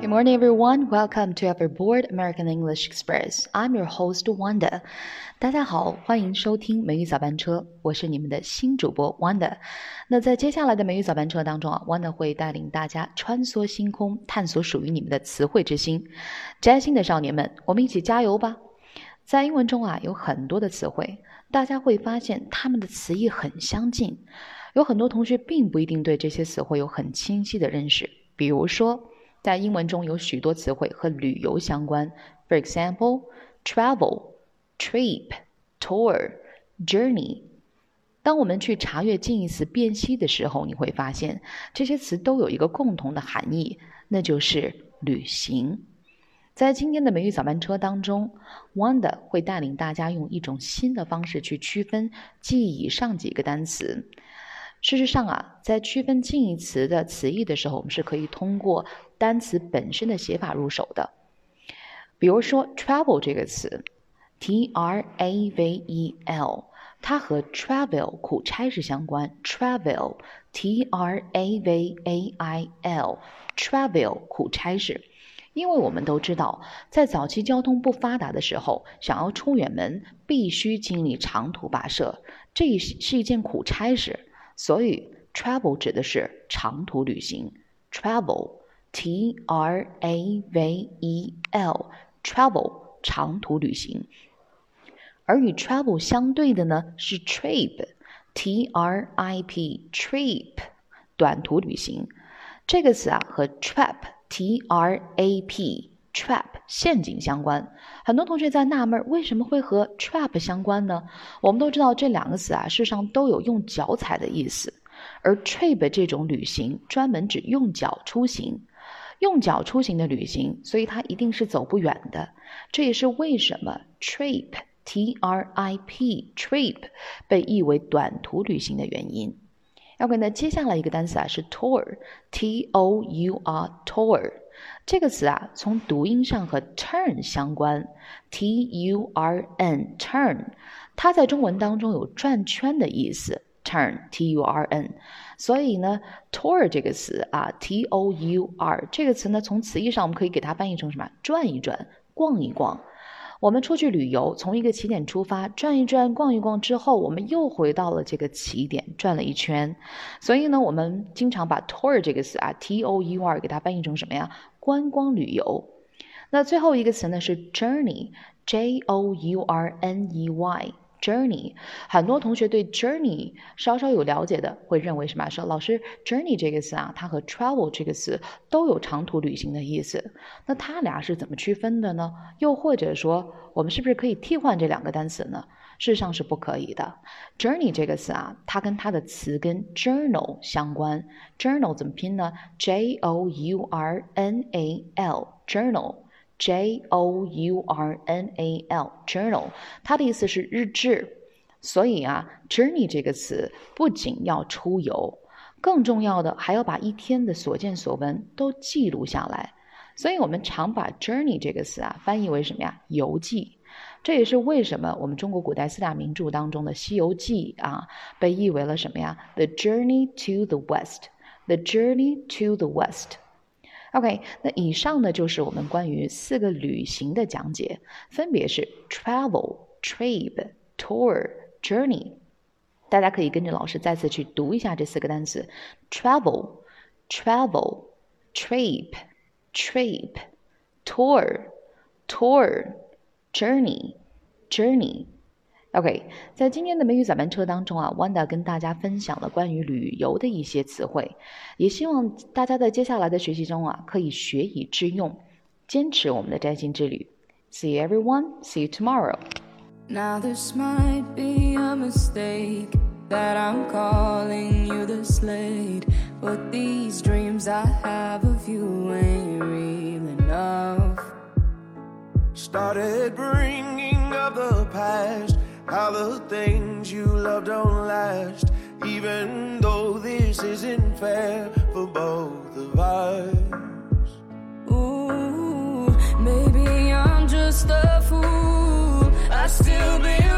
Good morning, everyone. Welcome to Everboard American English Express. I'm your host Wanda. 大家好，欢迎收听美语早班车，我是你们的新主播 Wanda。那在接下来的美语早班车当中啊，Wanda 会带领大家穿梭星空，探索属于你们的词汇之星。摘星的少年们，我们一起加油吧！在英文中啊，有很多的词汇，大家会发现它们的词义很相近。有很多同学并不一定对这些词汇有很清晰的认识。比如说，在英文中有许多词汇和旅游相关，For example, travel, trip, tour, journey。当我们去查阅近义词辨析的时候，你会发现这些词都有一个共同的含义，那就是旅行。在今天的美语早班车当中，Wanda 会带领大家用一种新的方式去区分记以上几个单词。事实上啊，在区分近义词的词义的时候，我们是可以通过单词本身的写法入手的。比如说，travel 这个词，t r a v e l，它和 travel 苦差事相关。travel，t r a v a i l，travel 苦差事。因为我们都知道，在早期交通不发达的时候，想要出远门，必须经历长途跋涉，这是一件苦差事。所以，travel 指的是长途旅行 “travel” T R A V E L，travel 长途旅行。而与 travel 相对的呢是 trip，t r i p，trip 短途旅行。这个词啊和 trap，t r a p，trap 陷阱相关。很多同学在纳闷，为什么会和 trap 相关呢？我们都知道这两个词啊，事实上都有用脚踩的意思。而 trip 这种旅行专门指用脚出行，用脚出行的旅行，所以它一定是走不远的。这也是为什么 trip t r i p trip 被译为短途旅行的原因。OK，那接下来一个单词啊是 tour t o u r tour。这个词啊，从读音上和 turn 相关，t u r n turn，它在中文当中有转圈的意思，turn t u r n，所以呢，tour 这个词啊，t o u r 这个词呢，从词义上我们可以给它翻译成什么？转一转，逛一逛。我们出去旅游，从一个起点出发，转一转，逛一逛之后，我们又回到了这个起点，转了一圈。所以呢，我们经常把 tour 这个词啊，t o u r 给它翻译成什么呀？观光旅游。那最后一个词呢是 journey，j o u r n e y。Journey，很多同学对 journey 稍稍有了解的，会认为什么？说老师，journey 这个词啊，它和 travel 这个词都有长途旅行的意思。那它俩是怎么区分的呢？又或者说，我们是不是可以替换这两个单词呢？事实上是不可以的。Journey 这个词啊，它跟它的词根 journal 相关。Journal 怎么拼呢？J O U R N A L，journal。J O U R N A L，journal，它的意思是日志。所以啊，journey 这个词不仅要出游，更重要的还要把一天的所见所闻都记录下来。所以我们常把 journey 这个词啊翻译为什么呀？游记。这也是为什么我们中国古代四大名著当中的《西游记》啊被译为了什么呀？The Journey to the West，The Journey to the West。OK，那以上呢就是我们关于四个旅行的讲解，分别是 travel、trip、tour、journey。大家可以跟着老师再次去读一下这四个单词：travel、travel、trip、trip、tour、tour、journey、journey。OK，在今天的美语早班车当中啊，Wanda 跟大家分享了关于旅游的一些词汇，也希望大家在接下来的学习中啊，可以学以致用，坚持我们的摘星之旅。See you everyone, see you tomorrow. Now this might be a mistake that I'm calling you this late, but these dreams I have of you ain't real enough. Started bringing up the past. The things you love don't last, even though this isn't fair for both of us. Ooh, maybe I'm just a fool. I still belong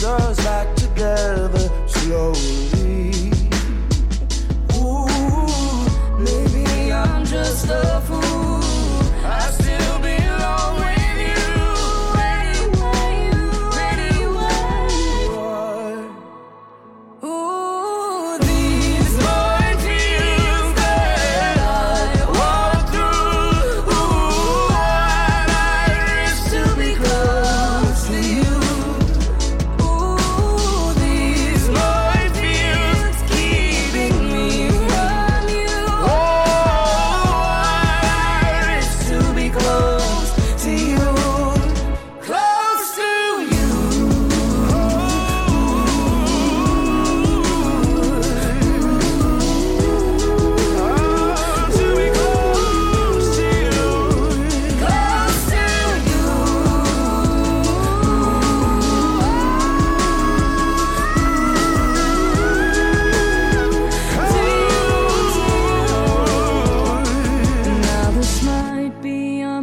Jesus.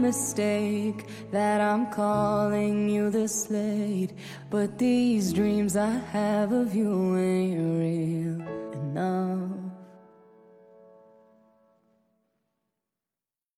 mistake that I'm calling you this late. But these dreams I have of you ain't real enough.